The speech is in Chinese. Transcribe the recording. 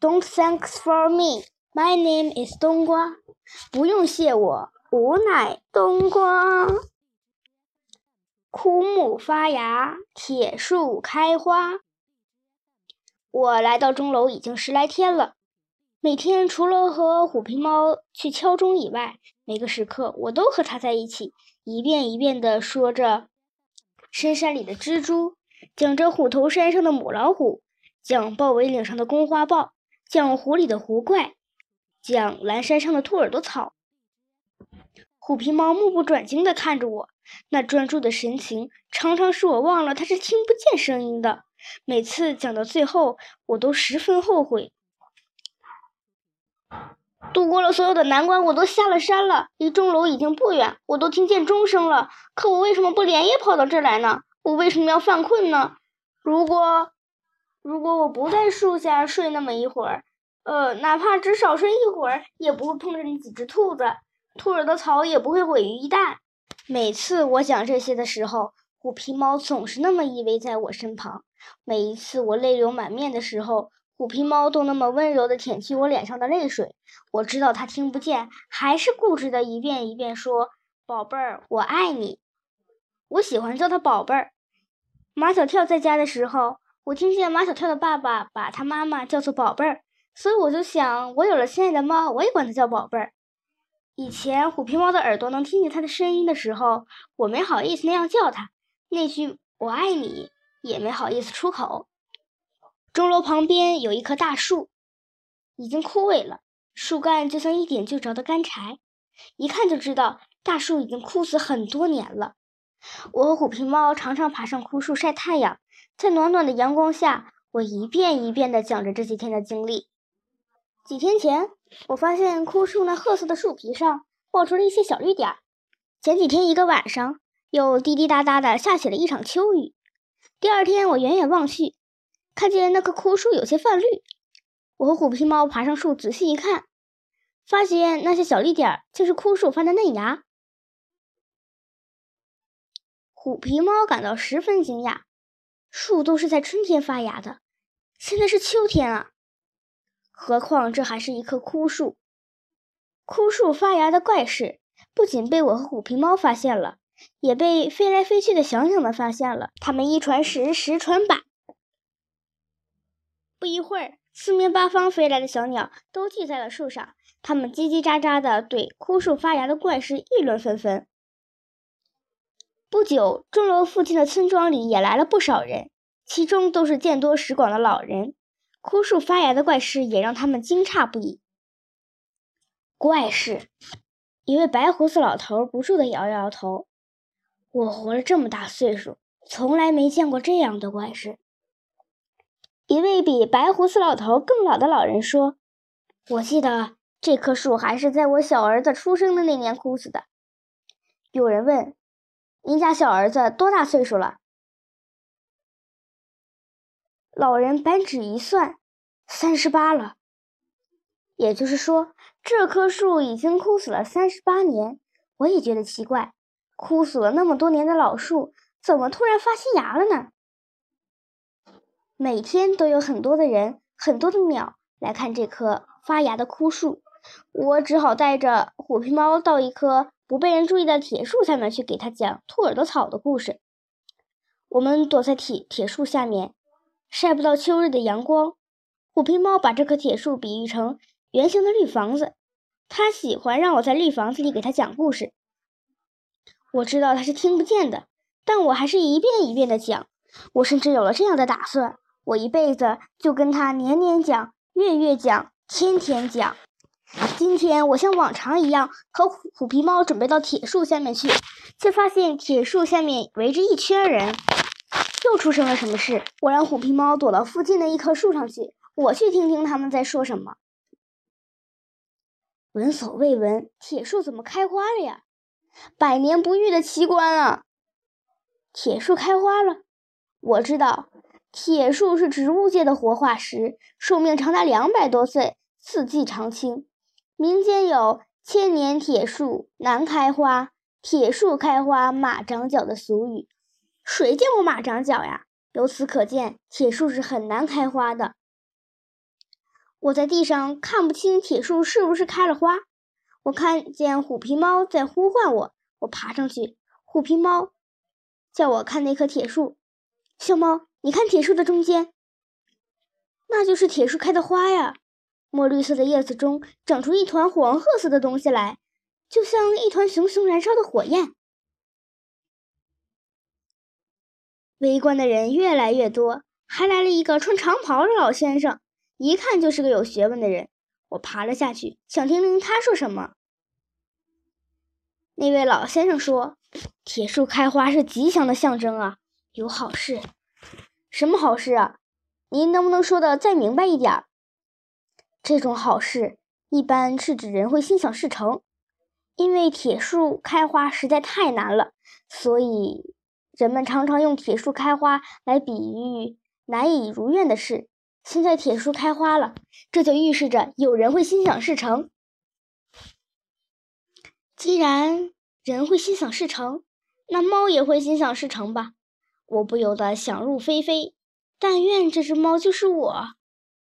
Don't thanks for me. My name is 冬瓜。不用谢我，吾乃冬瓜。枯木发芽，铁树开花。我来到钟楼已经十来天了，每天除了和虎皮猫去敲钟以外，每个时刻我都和它在一起，一遍一遍地说着深山里的蜘蛛，讲着虎头山上的母老虎，讲豹尾岭上的公花豹，讲湖里的湖怪，讲蓝山上的兔耳朵草。虎皮猫目不转睛地看着我，那专注的神情常常使我忘了它是听不见声音的。每次讲到最后，我都十分后悔。度过了所有的难关，我都下了山了，离钟楼已经不远，我都听见钟声了。可我为什么不连夜跑到这儿来呢？我为什么要犯困呢？如果，如果我不在树下睡那么一会儿，呃，哪怕只少睡一会儿，也不会碰着那几只兔子。兔儿的草也不会毁于一旦。每次我讲这些的时候，虎皮猫总是那么依偎在我身旁。每一次我泪流满面的时候，虎皮猫都那么温柔地舔去我脸上的泪水。我知道它听不见，还是固执地一遍一遍说：“宝贝儿，我爱你。”我喜欢叫它宝贝儿。马小跳在家的时候，我听见马小跳的爸爸把他妈妈叫做宝贝儿，所以我就想，我有了心爱的猫，我也管它叫宝贝儿。以前虎皮猫的耳朵能听见它的声音的时候，我没好意思那样叫它，那句“我爱你”也没好意思出口。钟楼旁边有一棵大树，已经枯萎了，树干就像一点就着的干柴，一看就知道大树已经枯死很多年了。我和虎皮猫常常爬上枯树晒太阳，在暖暖的阳光下，我一遍一遍地讲着这几天的经历。几天前。我发现枯树那褐色的树皮上冒出了一些小绿点儿。前几天一个晚上，又滴滴答答的下起了一场秋雨。第二天，我远远望去，看见那棵枯树有些泛绿。我和虎皮猫爬上树仔细一看，发现那些小绿点儿就是枯树发的嫩芽。虎皮猫感到十分惊讶，树都是在春天发芽的，现在是秋天啊！何况这还是一棵枯树，枯树发芽的怪事不仅被我和虎皮猫发现了，也被飞来飞去的小鸟们发现了。它们一传十，十传百，不一会儿，四面八方飞来的小鸟都聚在了树上，它们叽叽喳喳地对枯树发芽的怪事议论纷纷。不久，钟楼附近的村庄里也来了不少人，其中都是见多识广的老人。枯树发芽的怪事也让他们惊诧不已。怪事，一位白胡子老头不住地摇摇头：“我活了这么大岁数，从来没见过这样的怪事。”一位比白胡子老头更老的老人说：“我记得这棵树还是在我小儿子出生的那年枯死的。”有人问：“您家小儿子多大岁数了？”老人扳指一算，三十八了。也就是说，这棵树已经枯死了三十八年。我也觉得奇怪，枯死了那么多年的老树，怎么突然发新芽了呢？每天都有很多的人、很多的鸟来看这棵发芽的枯树，我只好带着虎皮猫到一棵不被人注意的铁树下面去给他讲兔耳朵草的故事。我们躲在铁铁树下面。晒不到秋日的阳光，虎皮猫把这棵铁树比喻成圆形的绿房子，它喜欢让我在绿房子里给它讲故事。我知道它是听不见的，但我还是一遍一遍地讲。我甚至有了这样的打算：我一辈子就跟它年年讲、月月讲、天天讲。今天我像往常一样和虎皮猫准备到铁树下面去，却发现铁树下面围着一圈人。又出生了什么事？我让虎皮猫躲到附近的一棵树上去，我去听听他们在说什么。闻所未闻，铁树怎么开花了呀？百年不遇的奇观啊！铁树开花了。我知道，铁树是植物界的活化石，寿命长达两百多岁，四季常青。民间有“千年铁树难开花，铁树开花马长脚”的俗语。谁见过马长脚呀？由此可见，铁树是很难开花的。我在地上看不清铁树是不是开了花。我看见虎皮猫在呼唤我，我爬上去。虎皮猫叫我看那棵铁树。小猫，你看铁树的中间，那就是铁树开的花呀。墨绿色的叶子中长出一团黄褐色的东西来，就像一团熊熊燃烧的火焰。围观的人越来越多，还来了一个穿长袍的老先生。一看就是个有学问的人，我爬了下去，想听听他说什么。那位老先生说：“铁树开花是吉祥的象征啊，有好事。什么好事啊？您能不能说的再明白一点？这种好事一般是指人会心想事成，因为铁树开花实在太难了，所以人们常常用铁树开花来比喻难以如愿的事。”现在铁树开花了，这就预示着有人会心想事成。既然人会心想事成，那猫也会心想事成吧？我不由得想入非非。但愿这只猫就是我。